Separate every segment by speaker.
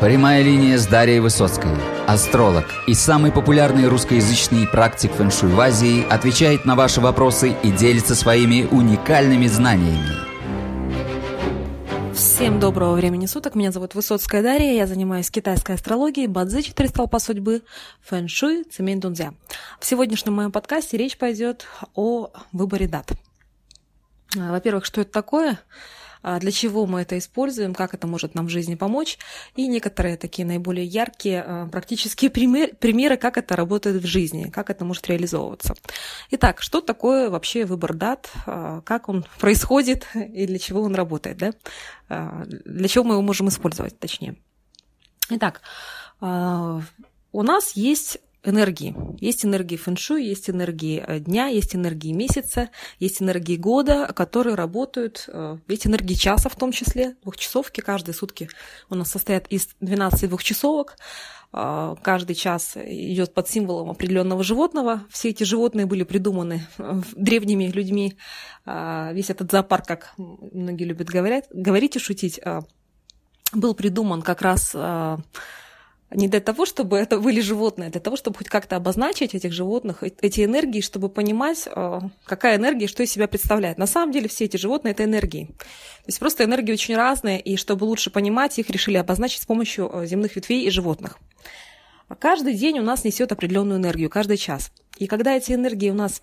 Speaker 1: Прямая линия с Дарьей Высоцкой. Астролог и самый популярный русскоязычный практик фэншуй в Азии отвечает на ваши вопросы и делится своими уникальными знаниями.
Speaker 2: Всем доброго времени суток. Меня зовут Высоцкая Дарья. Я занимаюсь китайской астрологией, бадзи, четыре столпа судьбы, фэншуй, цемень дунзя. В сегодняшнем моем подкасте речь пойдет о выборе дат. Во-первых, что это такое? А для чего мы это используем, как это может нам в жизни помочь, и некоторые такие наиболее яркие а, практические примеры, как это работает в жизни, как это может реализовываться. Итак, что такое вообще выбор дат, а, как он происходит и для чего он работает, да? для чего мы его можем использовать, точнее. Итак, у нас есть энергии. Есть энергии фэншуй, есть энергии э, дня, есть энергии месяца, есть энергии года, которые работают, э, есть энергии часа в том числе, двухчасовки. Каждые сутки у нас состоят из 12 двухчасовок. Э, каждый час идет под символом определенного животного. Все эти животные были придуманы древними людьми. Весь этот зоопарк, как многие любят говорить, говорить и шутить, был придуман как раз не для того, чтобы это были животные, а для того, чтобы хоть как-то обозначить этих животных, эти энергии, чтобы понимать, э, какая энергия, что из себя представляет. На самом деле все эти животные – это энергии. То есть просто энергии очень разные, и чтобы лучше понимать, их решили обозначить с помощью э, земных ветвей и животных. Каждый день у нас несет определенную энергию, каждый час. И когда эти энергии у нас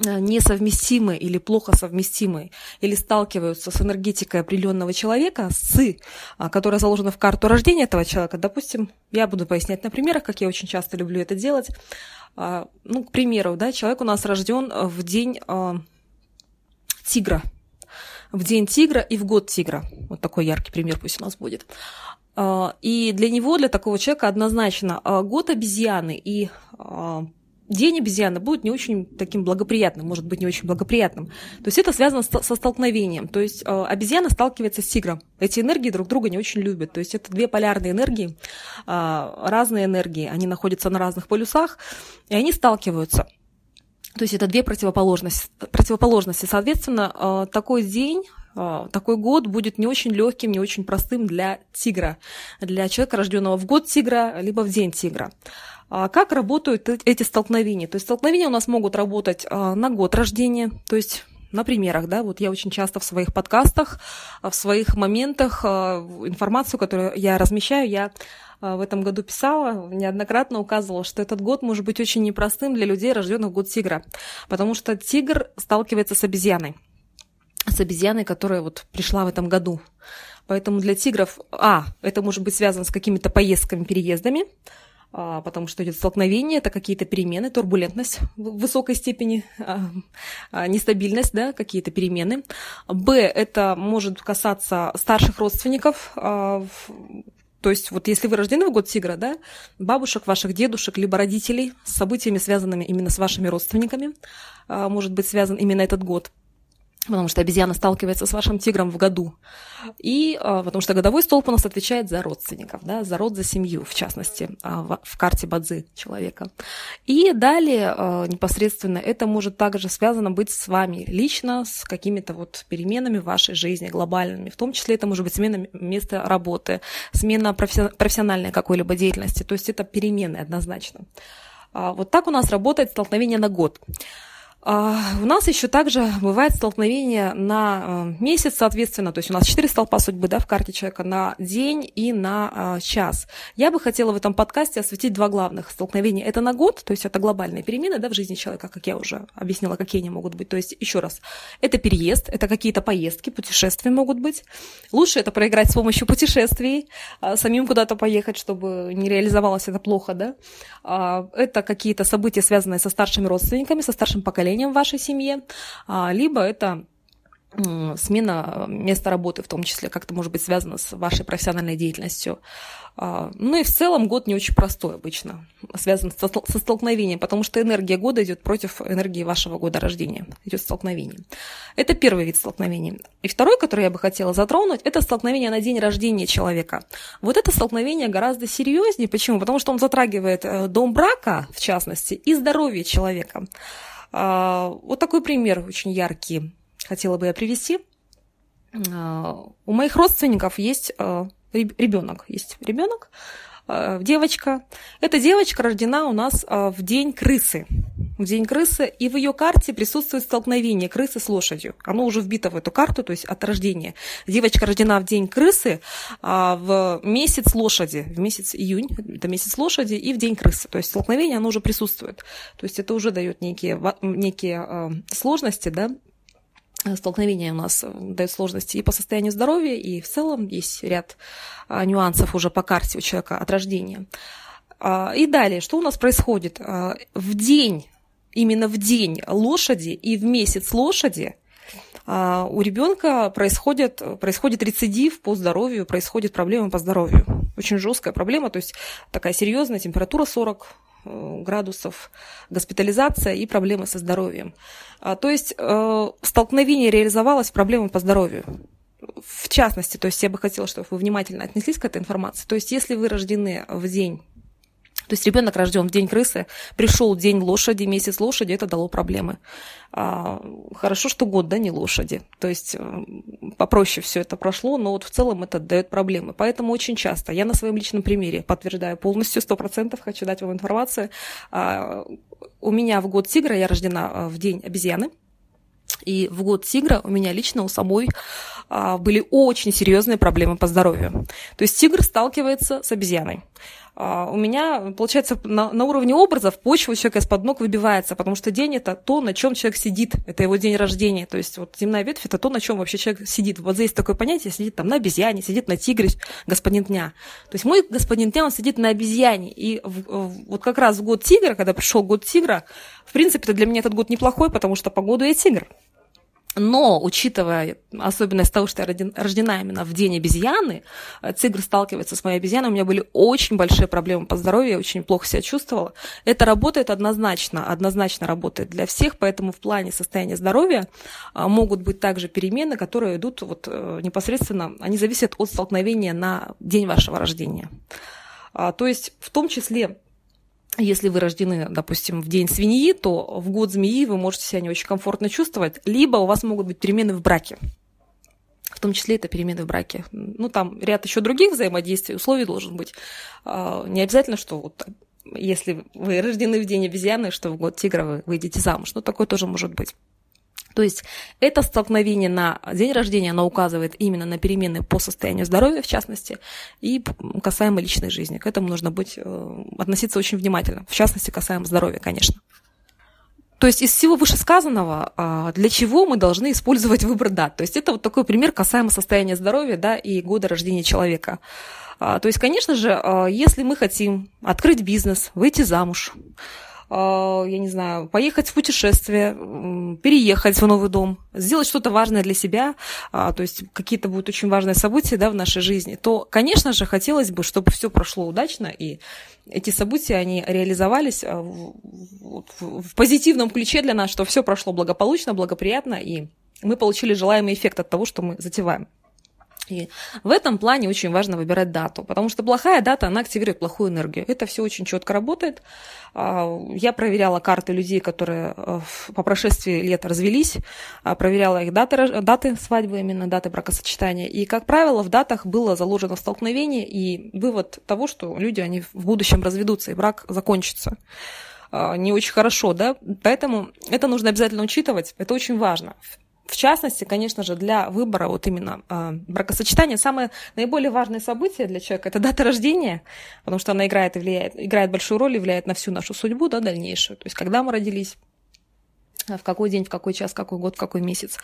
Speaker 2: несовместимы или плохо совместимы, или сталкиваются с энергетикой определенного человека, с, а, которая заложена в карту рождения этого человека, допустим, я буду пояснять на примерах, как я очень часто люблю это делать. А, ну, к примеру, да, человек у нас рожден в день а, тигра, в день тигра и в год тигра. Вот такой яркий пример пусть у нас будет. И для него, для такого человека однозначно год обезьяны и день обезьяны будет не очень таким благоприятным, может быть, не очень благоприятным. То есть это связано со столкновением. То есть э, обезьяна сталкивается с тигром. Эти энергии друг друга не очень любят. То есть это две полярные энергии, э, разные энергии. Они находятся на разных полюсах, и они сталкиваются. То есть это две противоположности. противоположности. Соответственно, э, такой день такой год будет не очень легким, не очень простым для тигра, для человека, рожденного в год тигра, либо в день тигра. А как работают эти столкновения? То есть столкновения у нас могут работать а, на год рождения, то есть на примерах, да, вот я очень часто в своих подкастах, в своих моментах а, информацию, которую я размещаю, я в этом году писала, неоднократно указывала, что этот год может быть очень непростым для людей, рожденных в год тигра, потому что тигр сталкивается с обезьяной, с обезьяной, которая вот пришла в этом году. Поэтому для тигров, а, это может быть связано с какими-то поездками, переездами, потому что идет столкновение, это какие-то перемены, турбулентность в высокой степени, а, а, нестабильность, да, какие-то перемены. Б, это может касаться старших родственников, то есть вот если вы рождены в год тигра, да, бабушек, ваших дедушек, либо родителей с событиями, связанными именно с вашими родственниками, может быть связан именно этот год потому что обезьяна сталкивается с вашим тигром в году, и а, потому что годовой столб у нас отвечает за родственников, да, за род, за семью, в частности, а, в, в карте Бадзи человека. И далее а, непосредственно это может также связано быть с вами лично, с какими-то вот переменами в вашей жизни, глобальными, в том числе это может быть смена места работы, смена профессиональной какой-либо деятельности, то есть это перемены однозначно. Вот так у нас работает столкновение на год. А, у нас еще также бывает столкновение на э, месяц, соответственно, то есть у нас четыре столпа судьбы да, в карте человека на день и на а, час. Я бы хотела в этом подкасте осветить два главных столкновения. Это на год, то есть это глобальные перемены да, в жизни человека, как я уже объяснила, какие они могут быть. То есть, еще раз, это переезд, это какие-то поездки, путешествия могут быть. Лучше это проиграть с помощью путешествий, а, самим куда-то поехать, чтобы не реализовалось это плохо. Да? Это какие-то события, связанные со старшими родственниками, со старшим поколением поколением в вашей семье, а, либо это смена места работы, в том числе, как-то может быть связано с вашей профессиональной деятельностью. А, ну и в целом год не очень простой обычно, связан со, со столкновением, потому что энергия года идет против энергии вашего года рождения, идет столкновение. Это первый вид столкновений. И второй, который я бы хотела затронуть, это столкновение на день рождения человека. Вот это столкновение гораздо серьезнее. Почему? Потому что он затрагивает э, дом брака, в частности, и здоровье человека. А, вот такой пример очень яркий хотела бы я привести. А, у моих родственников есть а, ребенок, есть ребенок, девочка. Эта девочка рождена у нас э, в день крысы. В день крысы, и в ее карте присутствует столкновение крысы с лошадью. Оно уже вбито в эту карту, то есть от рождения. Девочка рождена в день крысы, а в месяц лошади, в месяц июнь, это месяц лошади, и в день крысы. То есть столкновение, оно уже присутствует. То есть это уже дает некие, некие э, сложности, да, столкновение у нас дает сложности и по состоянию здоровья, и в целом есть ряд а, нюансов уже по карте у человека от рождения. А, и далее, что у нас происходит? А, в день, именно в день лошади и в месяц лошади у ребенка происходит, происходит рецидив по здоровью, происходит проблема по здоровью. Очень жесткая проблема, то есть такая серьезная температура 40, Э, градусов, госпитализация и проблемы со здоровьем. А, то есть э, столкновение реализовалось проблемой по здоровью. В частности, то есть я бы хотела, чтобы вы внимательно отнеслись к этой информации. То есть если вы рождены в день то есть ребенок рожден в день крысы, пришел день лошади, месяц лошади, это дало проблемы. А, хорошо, что год, да, не лошади. То есть э, попроще все это прошло, но вот в целом это дает проблемы. Поэтому очень часто, я на своем личном примере подтверждаю полностью, сто процентов хочу дать вам информацию. А, у меня в год тигра, я рождена э, в день обезьяны, и в год тигра у меня лично у самой а, были очень серьезные проблемы по здоровью. То есть тигр сталкивается с обезьяной. А, у меня, получается, на, на уровне образов почва у человека из-под ног выбивается, потому что день это то, на чем человек сидит, это его день рождения. То есть вот земная ветвь это то, на чем вообще человек сидит. Вот здесь такое понятие, сидит там на обезьяне, сидит на тигре, господин дня. То есть мой господин дня, он сидит на обезьяне. И в, в, вот как раз в год тигра, когда пришел год тигра, в принципе, для меня этот год неплохой, потому что по году я тигр. Но, учитывая особенность того, что я рождена именно в день обезьяны, э, тигр сталкивается с моей обезьяной, у меня были очень большие проблемы по здоровью, я очень плохо себя чувствовала. Это работает однозначно, однозначно работает для всех, поэтому в плане состояния здоровья а, могут быть также перемены, которые идут вот э, непосредственно, они зависят от столкновения на день вашего рождения. А, то есть в том числе если вы рождены, допустим, в день свиньи, то в год змеи вы можете себя не очень комфортно чувствовать, либо у вас могут быть перемены в браке. В том числе это перемены в браке. Ну, там ряд еще других взаимодействий, условий должен быть. А, не обязательно, что вот если вы рождены в день обезьяны, что в год тигра вы выйдете замуж. Ну, такое тоже может быть. То есть это столкновение на день рождения, оно указывает именно на перемены по состоянию здоровья, в частности, и касаемо личной жизни. К этому нужно быть, э, относиться очень внимательно, в частности, касаемо здоровья, конечно. То есть из всего вышесказанного, а, для чего мы должны использовать выбор дат? То есть это вот такой пример касаемо состояния здоровья да, и года рождения человека. А, то есть, конечно же, а, если мы хотим открыть бизнес, выйти замуж, я не знаю, поехать в путешествие, переехать в новый дом, сделать что-то важное для себя, а, то есть какие-то будут очень важные события да, в нашей жизни, то, конечно же, хотелось бы, чтобы все прошло удачно, и эти события, они реализовались а, в позитивном ключе для нас, что все прошло благополучно, благоприятно, и мы получили желаемый эффект от того, что мы затеваем. И в этом плане очень важно выбирать дату, потому что плохая дата, она активирует плохую энергию. Это все очень четко работает. А, я проверяла карты людей, которые э, по прошествии лет развелись, а, проверяла их даты, даты свадьбы, именно даты бракосочетания. И, как правило, в датах было заложено столкновение и вывод того, что люди, они в будущем разведутся, и брак закончится а, не очень хорошо, да, поэтому это нужно обязательно учитывать, это очень важно. В частности, конечно же, для выбора вот именно э, бракосочетания самое наиболее важное событие для человека – это дата рождения, потому что она играет и влияет, играет большую роль и влияет на всю нашу судьбу да, дальнейшую. То есть, когда мы родились, в какой день, в какой час, в какой год, в какой месяц.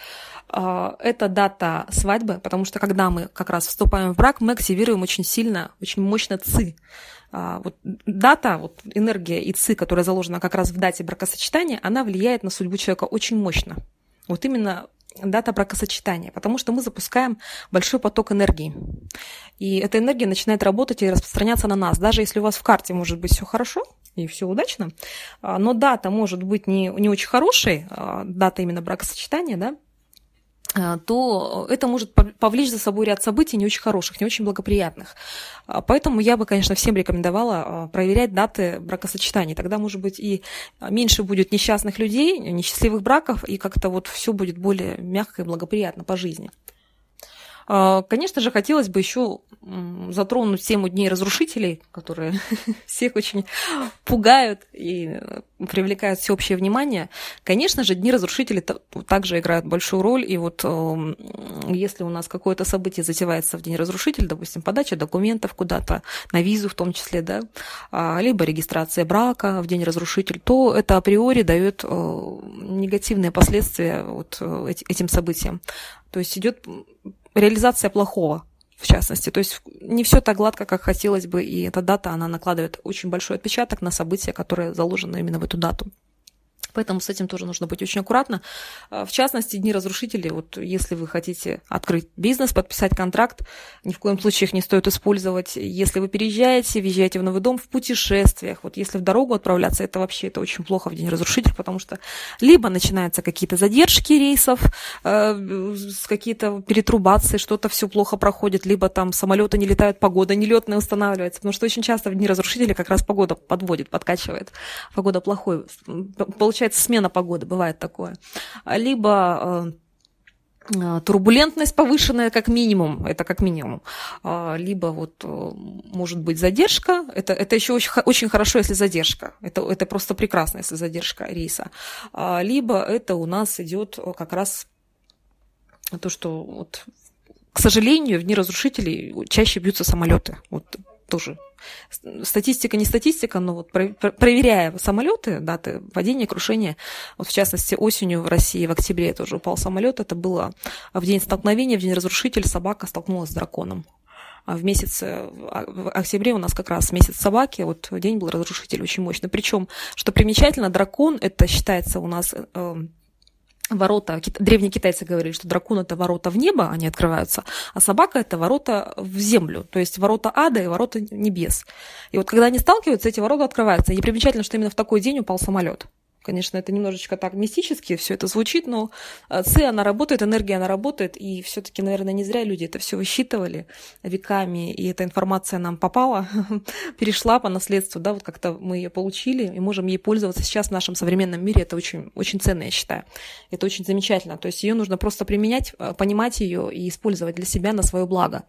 Speaker 2: Это дата свадьбы, потому что когда мы как раз вступаем в брак, мы активируем очень сильно, очень мощно ЦИ. Вот дата, вот энергия и ЦИ, которая заложена как раз в дате бракосочетания, она влияет на судьбу человека очень мощно. Вот именно дата бракосочетания, потому что мы запускаем большой поток энергии. И эта энергия начинает работать и распространяться на нас. Даже если у вас в карте может быть все хорошо и все удачно, а, но дата может быть не, не очень хорошей, а, дата именно бракосочетания, да, то это может повлечь за собой ряд событий не очень хороших, не очень благоприятных. А, поэтому я бы, конечно, всем рекомендовала а, проверять даты бракосочетаний. Тогда, может быть, и меньше будет несчастных людей, несчастливых браков, и как-то вот все будет более мягко и благоприятно по жизни. А, конечно же, хотелось бы еще затронуть тему Дней разрушителей, которые всех очень пугают и привлекают всеобщее внимание. Конечно же, Дни разрушителей также играют большую роль. И вот эм, если у нас какое-то событие затевается в День разрушителей, допустим, подача документов куда-то, на визу в том числе, да, а, либо регистрация брака в День разрушитель, то это априори дает э, негативные последствия вот э, этим событиям. То есть идет реализация плохого, в частности. То есть не все так гладко, как хотелось бы, и эта дата, она накладывает очень большой отпечаток на события, которые заложены именно в эту дату. Поэтому с этим тоже нужно быть очень аккуратно. А, в частности, дни разрушителей, вот если вы хотите открыть бизнес, подписать контракт, ни в коем случае их не стоит использовать. Если вы переезжаете, въезжаете в новый дом в путешествиях, вот если в дорогу отправляться, это вообще это очень плохо в день разрушителей, потому что либо начинаются какие-то задержки рейсов, э, какие-то перетрубации, что-то все плохо проходит, либо там самолеты не летают, погода нелетная устанавливается, потому что очень часто в дни разрушителей как раз погода подводит, подкачивает. Погода плохой. Получается, получается смена погоды, бывает такое. Либо э, э, турбулентность повышенная как минимум, это как минимум, а, либо вот э, может быть задержка, это, это еще очень, очень хорошо, если задержка, это, это просто прекрасно, если задержка рейса, а, либо это у нас идет как раз то, что вот, к сожалению, в дни разрушителей чаще бьются самолеты, вот тоже статистика не статистика, но вот проверяя самолеты, даты падения, крушения, вот в частности осенью в России в октябре тоже упал самолет, это было в день столкновения, в день разрушителя собака столкнулась с драконом. А в месяц, в октябре у нас как раз месяц собаки, вот день был разрушитель очень мощный. Причем, что примечательно, дракон, это считается у нас э, ворота, древние китайцы говорили, что дракон это ворота в небо, они открываются, а собака это ворота в землю, то есть ворота ада и ворота небес. И вот когда они сталкиваются, эти ворота открываются. И примечательно, что именно в такой день упал самолет. Конечно, это немножечко так мистически все это звучит, но э, ци, она работает, энергия, она работает, и все-таки, наверное, не зря люди это все высчитывали веками, и эта информация нам попала, перешла по наследству, да, вот как-то мы ее получили, и можем ей пользоваться сейчас в нашем современном мире, это очень, очень ценно, я считаю. Это очень замечательно, то есть ее нужно просто применять, э, понимать ее и использовать для себя на свое благо.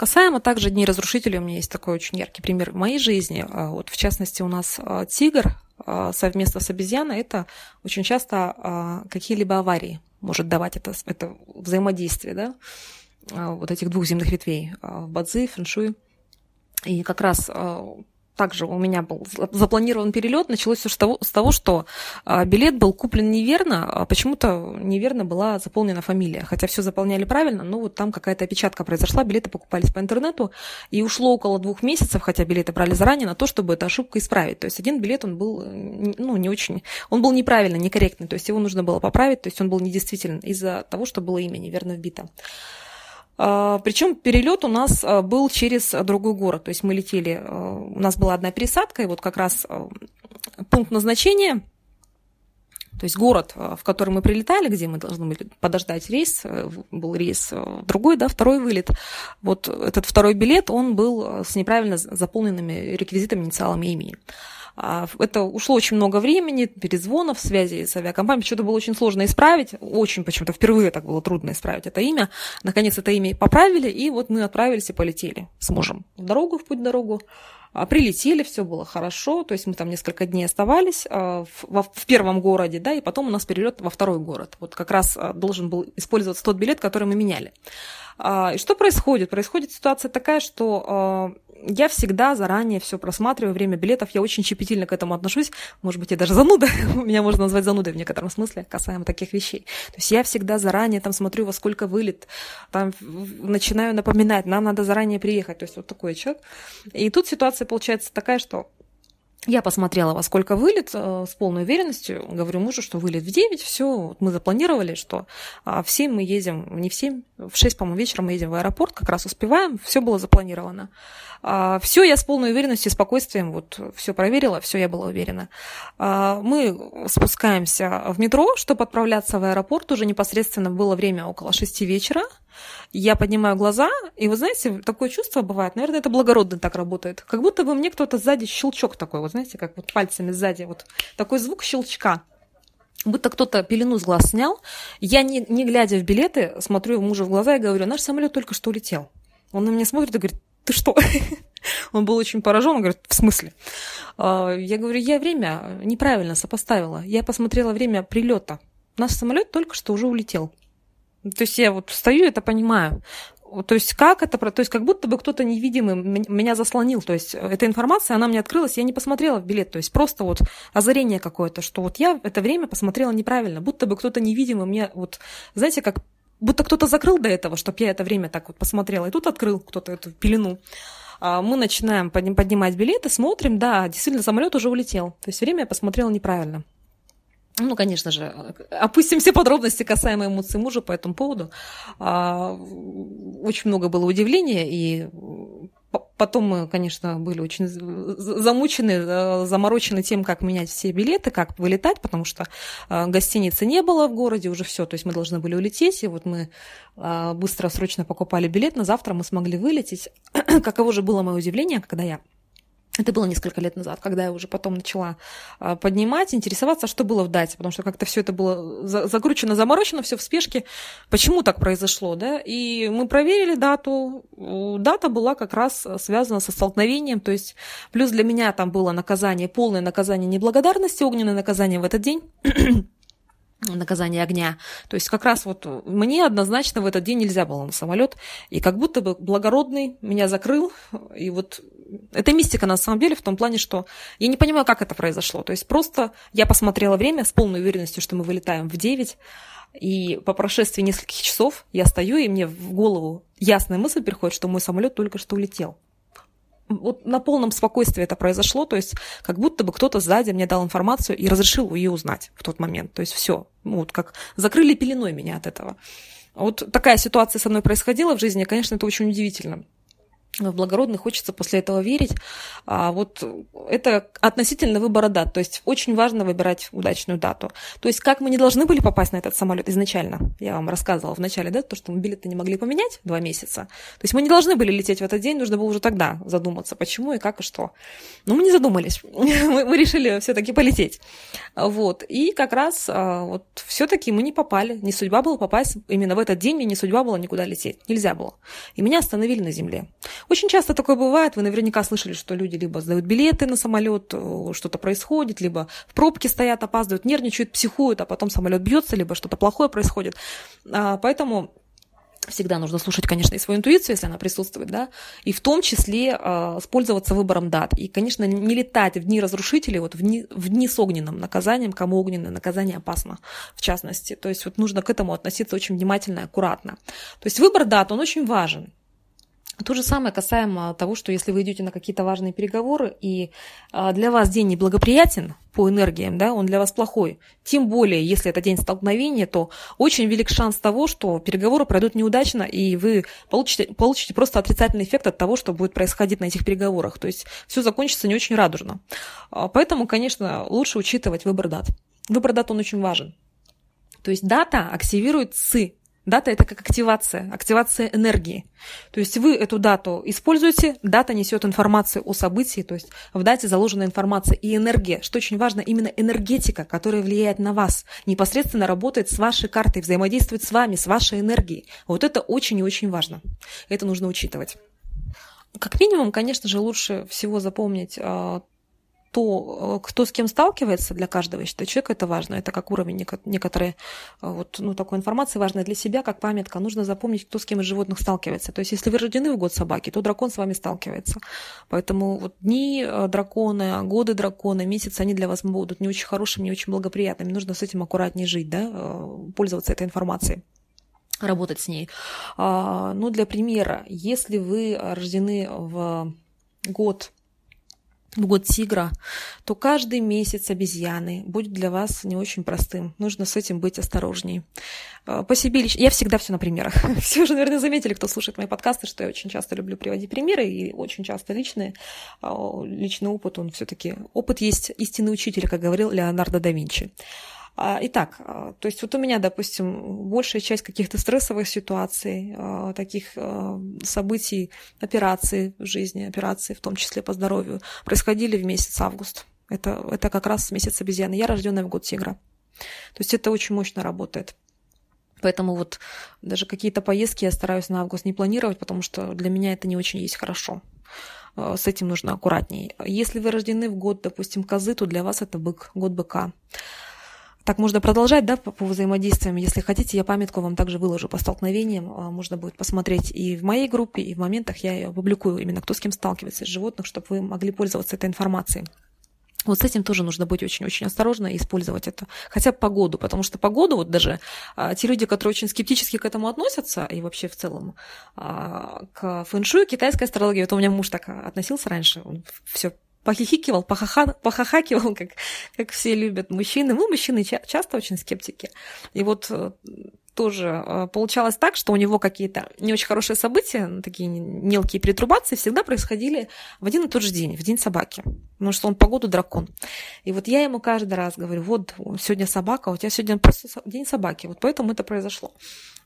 Speaker 2: Касаемо также Дней Разрушителей, у меня есть такой очень яркий пример в моей жизни. Э, вот, в частности, у нас тигр, а, совместно с обезьяной, это очень часто а, какие-либо аварии может давать это, это взаимодействие, да, а, вот этих двух земных ветвей в бадзи, фэншуй. И как раз также у меня был запланирован перелет, началось все с того, с того что а, билет был куплен неверно, а почему-то неверно была заполнена фамилия, хотя все заполняли правильно, но вот там какая-то опечатка произошла, билеты покупались по интернету, и ушло около двух месяцев, хотя билеты брали заранее, на то, чтобы эту ошибку исправить. То есть один билет, он был, ну, не очень, он был неправильный, некорректный, то есть его нужно было поправить, то есть он был недействителен из-за того, что было имя неверно вбито. А, Причем перелет у нас а, был через другой город. То есть мы летели, а, у нас была одна пересадка, и вот как раз пункт назначения, то есть город, в который мы прилетали, где мы должны были подождать рейс, э, был рейс другой, да, второй вылет. Вот этот второй билет, он был с неправильно заполненными реквизитами, инициалами имени. А, это ушло очень много времени, перезвонов, связи с авиакомпанией. Что-то было очень сложно исправить. Очень почему-то впервые так было трудно исправить это имя. Наконец это имя поправили, и вот мы отправились и полетели с мужем в дорогу, в путь дорогу. А, прилетели, все было хорошо, то есть мы там несколько дней оставались а, в, в первом городе, да, и потом у нас перелет во второй город. Вот как раз должен был использоваться тот билет, который мы меняли. И что происходит? Происходит ситуация такая, что я всегда заранее все просматриваю, время билетов, я очень щепетильно к этому отношусь, может быть, я даже зануда, меня можно назвать занудой в некотором смысле, касаемо таких вещей. То есть я всегда заранее там смотрю, во сколько вылет, там начинаю напоминать, нам надо заранее приехать, то есть вот такой человек. И тут ситуация получается такая, что я посмотрела, во сколько вылет, э, с полной уверенностью говорю мужу, что вылет в 9, все, мы запланировали, что а, в 7 мы едем, не в 7, в 6, по-моему, вечера мы едем в аэропорт, как раз успеваем, все было запланировано. А, все я с полной уверенностью и спокойствием вот все проверила, все я была уверена. А, мы спускаемся в метро, чтобы отправляться в аэропорт, уже непосредственно было время около 6 вечера, я поднимаю глаза, и вы знаете, такое чувство бывает, наверное, это благородно так работает, как будто бы мне кто-то сзади щелчок такой, вот знаете, как вот пальцами сзади, вот такой звук щелчка. будто кто-то пелену с глаз снял. Я, не, не глядя в билеты, смотрю мужу в глаза и говорю, наш самолет только что улетел. Он на меня смотрит и говорит, ты что? Он был очень поражен, он говорит, в смысле? А, я говорю, я время неправильно сопоставила. Я посмотрела время прилета. Наш самолет только что уже улетел. То есть я вот стою, это понимаю. То есть как это, то есть как будто бы кто-то невидимый меня заслонил. То есть эта информация, она мне открылась, я не посмотрела в билет. То есть просто вот озарение какое-то, что вот я это время посмотрела неправильно, будто бы кто-то невидимый мне вот, знаете, как будто кто-то закрыл до этого, чтобы я это время так вот посмотрела, и тут открыл кто-то эту пелену. А мы начинаем поднимать билеты, смотрим, да, действительно, самолет уже улетел. То есть время я посмотрела неправильно. Ну, конечно же, опустим все подробности касаемо эмоций мужа по этому поводу. А, очень много было удивления, и потом мы, конечно, были очень замучены, э, заморочены тем, как менять все билеты, как вылетать, потому что э, гостиницы не было в городе уже все, то есть мы должны были улететь, и вот мы э, быстро, срочно покупали билет, на завтра мы смогли вылететь. Каково же было мое удивление, когда я это было несколько лет назад, когда я уже потом начала а, поднимать, интересоваться, что было в дате, потому что как-то все это было закручено, заморочено, все в спешке. Почему так произошло, да? И мы проверили дату. Дата была как раз связана со столкновением, то есть плюс для меня там было наказание, полное наказание неблагодарности, огненное наказание в этот день наказание огня. То есть как раз вот мне однозначно в этот день нельзя было на самолет, и как будто бы благородный меня закрыл, и вот это мистика на самом деле в том плане, что я не понимаю, как это произошло. То есть просто я посмотрела время с полной уверенностью, что мы вылетаем в 9, и по прошествии нескольких часов я стою, и мне в голову ясная мысль приходит, что мой самолет только что улетел вот на полном спокойствии это произошло, то есть как будто бы кто-то сзади мне дал информацию и разрешил ее узнать в тот момент. То есть все, ну, вот как закрыли пеленой меня от этого. Вот такая ситуация со мной происходила в жизни, конечно, это очень удивительно в благородный хочется после этого верить. А вот это относительно выбора дат. То есть очень важно выбирать удачную дату. То есть как мы не должны были попасть на этот самолет изначально. Я вам рассказывала в начале, да, то, что мы билеты не могли поменять два месяца. То есть мы не должны были лететь в этот день, нужно было уже тогда задуматься, почему и как и что. Но мы не задумались. мы, решили все-таки полететь. Вот. И как раз а, вот все-таки мы не попали. Не судьба была попасть именно в этот день, мне не судьба была никуда лететь. Нельзя было. И меня остановили на земле. Очень часто такое бывает. Вы наверняка слышали, что люди либо сдают билеты на самолет, э, что-то происходит, либо в пробке стоят, опаздывают, нервничают, психуют, а потом самолет бьется, либо что-то плохое происходит. А, поэтому всегда нужно слушать, конечно, и свою интуицию, если она присутствует, да, и в том числе э, пользоваться выбором дат. И, конечно, не летать в дни разрушителей, вот в дни, в дни с огненным наказанием, кому огненное наказание опасно, в частности. То есть вот нужно к этому относиться очень внимательно и аккуратно. То есть выбор дат, он очень важен. То же самое касаемо того, что если вы идете на какие-то важные переговоры, и а, для вас день неблагоприятен по энергиям, да, он для вас плохой, тем более, если это день столкновения, то очень велик шанс того, что переговоры пройдут неудачно, и вы получите, получите просто отрицательный эффект от того, что будет происходить на этих переговорах. То есть все закончится не очень радужно. А, поэтому, конечно, лучше учитывать выбор дат. Выбор дат, он очень важен. То есть дата активирует ЦИ, Дата – это как активация, активация энергии. То есть вы эту дату используете, дата несет информацию о событии, то есть в дате заложена информация и энергия, что очень важно, именно энергетика, которая влияет на вас, непосредственно работает с вашей картой, взаимодействует с вами, с вашей энергией. Вот это очень и очень важно. Это нужно учитывать. Как минимум, конечно же, лучше всего запомнить а, то, э, кто с кем сталкивается для каждого, я считаю, человека это важно. Это как уровень некоторые э, вот, ну, такой информации важной для себя, как памятка. Нужно запомнить, кто с кем из животных сталкивается. То есть, если вы рождены в год собаки, то дракон с вами сталкивается. Поэтому вот дни э, дракона, годы дракона, месяцы, они для вас будут не очень хорошими, не очень благоприятными. Нужно с этим аккуратнее жить, да, пользоваться этой информацией работать с ней. А, ну, для примера, если вы рождены в год в год тигра, то каждый месяц обезьяны будет для вас не очень простым. Нужно с этим быть осторожней. А, по себе лично... Я всегда все на примерах. Все уже, наверное, заметили, кто слушает мои подкасты, что я очень часто люблю приводить примеры, и очень часто личные. А, личный опыт, он все таки Опыт есть истинный учитель, как говорил Леонардо да Винчи. А, итак, а, то есть вот у меня, допустим, большая часть каких-то стрессовых ситуаций, а, таких событий, операций в жизни, операций, в том числе по здоровью, происходили в месяц август. Это, это как раз месяц обезьяны. Я рожденная в год тигра. То есть это очень мощно работает. Поэтому вот даже какие-то поездки я стараюсь на август не планировать, потому что для меня это не очень есть хорошо. С этим нужно аккуратней. Если вы рождены в год, допустим, козы, то для вас это бык, год быка. Так можно продолжать, да, по, по взаимодействиям. Если хотите, я памятку вам также выложу по столкновениям. Э, можно будет посмотреть и в моей группе, и в моментах я ее публикую, именно кто с кем сталкивается из животных, чтобы вы могли пользоваться этой информацией. Вот с этим тоже нужно быть очень-очень осторожно и использовать это. Хотя бы погоду, потому что погоду, вот даже а, те люди, которые очень скептически к этому относятся, и вообще в целом а, к фэншую, китайской астрологии, вот у меня муж так относился раньше, он все похихикивал, похаха, похахакивал, как, как все любят мужчины. Мы, мужчины, часто очень скептики. И вот э, тоже э, получалось так, что у него какие-то не очень хорошие события, такие мелкие перетрубации всегда происходили в один и тот же день, в день собаки. Потому что он погоду дракон. И вот я ему каждый раз говорю, вот сегодня собака, у тебя сегодня просто день собаки. Вот поэтому это произошло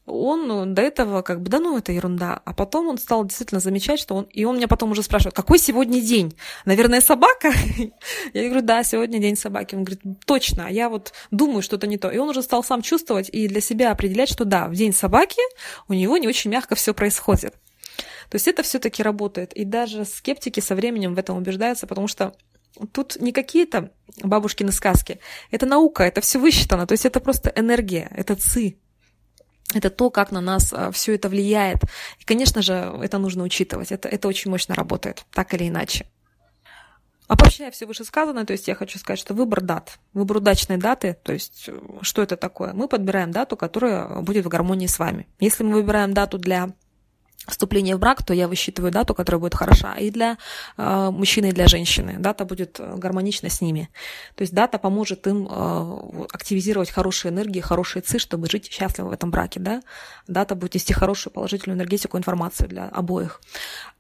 Speaker 2: он ну, до этого как бы, да ну, это ерунда. А потом он стал действительно замечать, что он... И он меня потом уже спрашивает, какой сегодня день? Наверное, собака? Я говорю, да, сегодня день собаки. Он говорит, точно, а я вот думаю, что это не то. И он уже стал сам чувствовать и для себя определять, что да, в день собаки у него не очень мягко все происходит. То есть это все-таки работает. И даже скептики со временем в этом убеждаются, потому что Тут не какие-то бабушкины сказки. Это наука, это все высчитано. То есть это просто энергия, это ци, это то, как на нас а, все это влияет. И, конечно же, это нужно учитывать. Это, это очень мощно работает, так или иначе. Обобщая все вышесказанное, то есть я хочу сказать, что выбор дат, выбор удачной даты, то есть э, что это такое? Мы подбираем дату, которая будет в гармонии с вами. Если мы выбираем дату для вступления в брак, то я высчитываю дату, которая будет хороша и для э, мужчины, и для женщины. Дата будет э, гармонична с ними. То есть дата поможет им э, активизировать хорошие энергии, хорошие ци, чтобы жить счастливо в этом браке. Да? Дата будет нести хорошую положительную энергетику, информацию для обоих.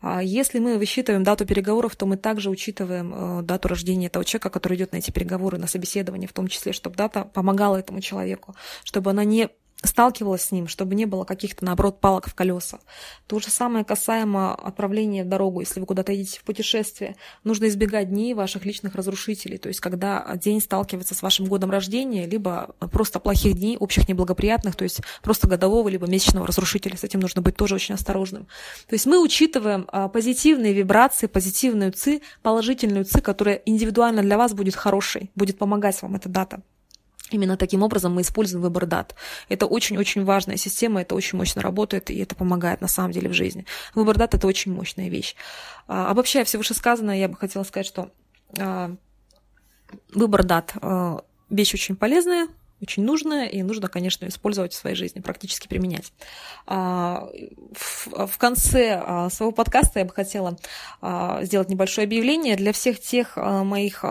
Speaker 2: А если мы высчитываем дату переговоров, то мы также учитываем э, дату рождения этого человека, который идет на эти переговоры, на собеседование в том числе, чтобы дата помогала этому человеку, чтобы она не сталкивалась с ним, чтобы не было каких-то, наоборот, палок в колеса. То же самое касаемо отправления в дорогу. Если вы куда-то едете в путешествие, нужно избегать дней ваших личных разрушителей. То есть, когда день сталкивается с вашим годом рождения, либо просто плохих дней, общих неблагоприятных, то есть просто годового, либо месячного разрушителя. С этим нужно быть тоже очень осторожным. То есть мы учитываем а, позитивные вибрации, позитивную ЦИ, положительную ЦИ, которая индивидуально для вас будет хорошей, будет помогать вам эта дата. Именно таким образом мы используем выбор дат. Это очень-очень важная система, это очень мощно работает, и это помогает на самом деле в жизни. Выбор дат – это очень мощная вещь. А, обобщая все вышесказанное, я бы хотела сказать, что а, выбор дат а, – вещь очень полезная, очень нужная, и нужно, конечно, использовать в своей жизни, практически применять. В конце своего подкаста я бы хотела сделать небольшое объявление для всех тех моих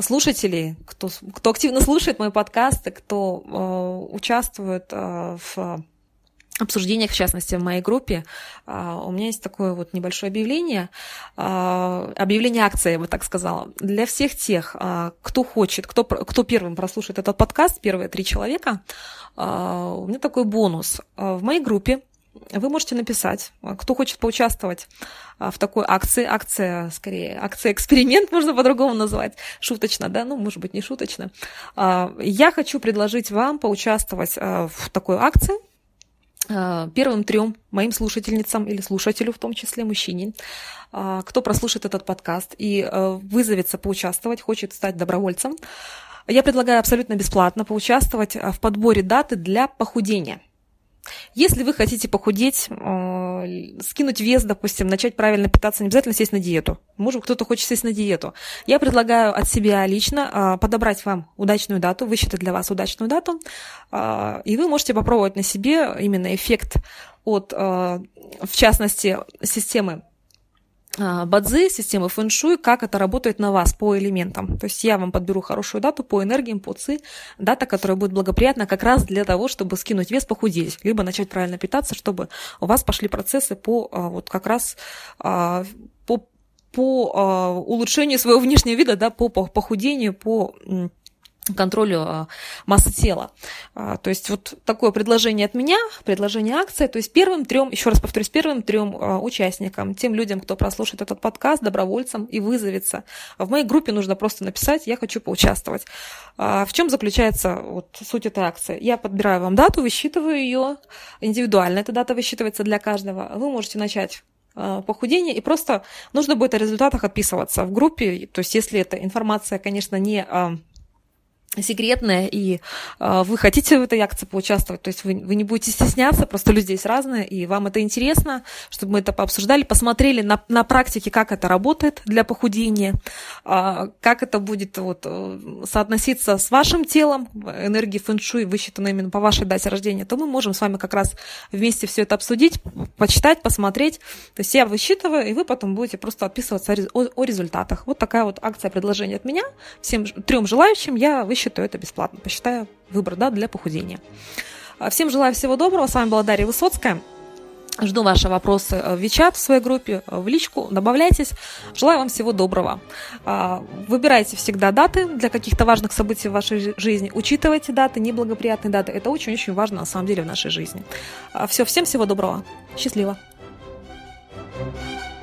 Speaker 2: слушателей, кто, кто активно слушает мои подкасты, кто э, участвует э, в обсуждениях, в частности, в моей группе, у меня есть такое вот небольшое объявление, объявление акции, я бы так сказала, для всех тех, кто хочет, кто, кто первым прослушает этот подкаст, первые три человека, у меня такой бонус. В моей группе вы можете написать, кто хочет поучаствовать а, в такой акции, акция, скорее, акция-эксперимент можно по-другому назвать, шуточно, да, ну, может быть, не шуточно. А, я хочу предложить вам поучаствовать а, в такой акции, первым трем моим слушательницам или слушателю, в том числе мужчине, кто прослушает этот подкаст и вызовется поучаствовать, хочет стать добровольцем, я предлагаю абсолютно бесплатно поучаствовать в подборе даты для похудения – если вы хотите похудеть, э, скинуть вес, допустим, начать правильно питаться, не обязательно сесть на диету. Может, кто-то хочет сесть на диету. Я предлагаю от себя лично э, подобрать вам удачную дату, высчитать для вас удачную дату, э, и вы можете попробовать на себе именно эффект от, в частности, системы бадзи, системы фэншуй, как это работает на вас по элементам. То есть я вам подберу хорошую дату по энергиям, по ци, дата, которая будет благоприятна как раз для того, чтобы скинуть вес, похудеть, либо начать правильно питаться, чтобы у вас пошли процессы по а, вот как раз а, по, по улучшению своего внешнего вида, да, по похудению, по контролю а, массы тела. А, то есть вот такое предложение от меня, предложение акции. То есть первым трем, еще раз повторюсь, первым трем а, участникам, тем людям, кто прослушает этот подкаст, добровольцам и вызовется. В моей группе нужно просто написать «Я хочу поучаствовать». В чем заключается вот суть этой акции? Я подбираю вам дату, высчитываю ее индивидуально. Эта дата высчитывается для каждого. Вы можете начать похудение, и просто нужно будет о результатах отписываться в группе. То есть, если эта информация, конечно, не секретная, и э, вы хотите в этой акции поучаствовать, то есть вы, вы не будете стесняться, просто люди здесь разные, и вам это интересно, чтобы мы это пообсуждали, посмотрели на, на практике, как это работает для похудения, э, как это будет вот, э, соотноситься с вашим телом, энергии фэншуй, высчитанной именно по вашей дате рождения, то мы можем с вами как раз вместе все это обсудить, почитать, посмотреть. То есть я высчитываю, и вы потом будете просто отписываться о, о, о результатах. Вот такая вот акция предложения от меня. Всем трем желающим я высчитываю то это бесплатно. Посчитаю выбор да, для похудения. А, всем желаю всего доброго. С вами была Дарья Высоцкая. Жду ваши вопросы в Вичат, в своей группе, в личку. Добавляйтесь. Желаю вам всего доброго. А, выбирайте всегда даты для каких-то важных событий в вашей жизни. Учитывайте даты, неблагоприятные даты. Это очень-очень важно на самом деле в нашей жизни. А, Все, всем всего доброго. Счастливо. thank you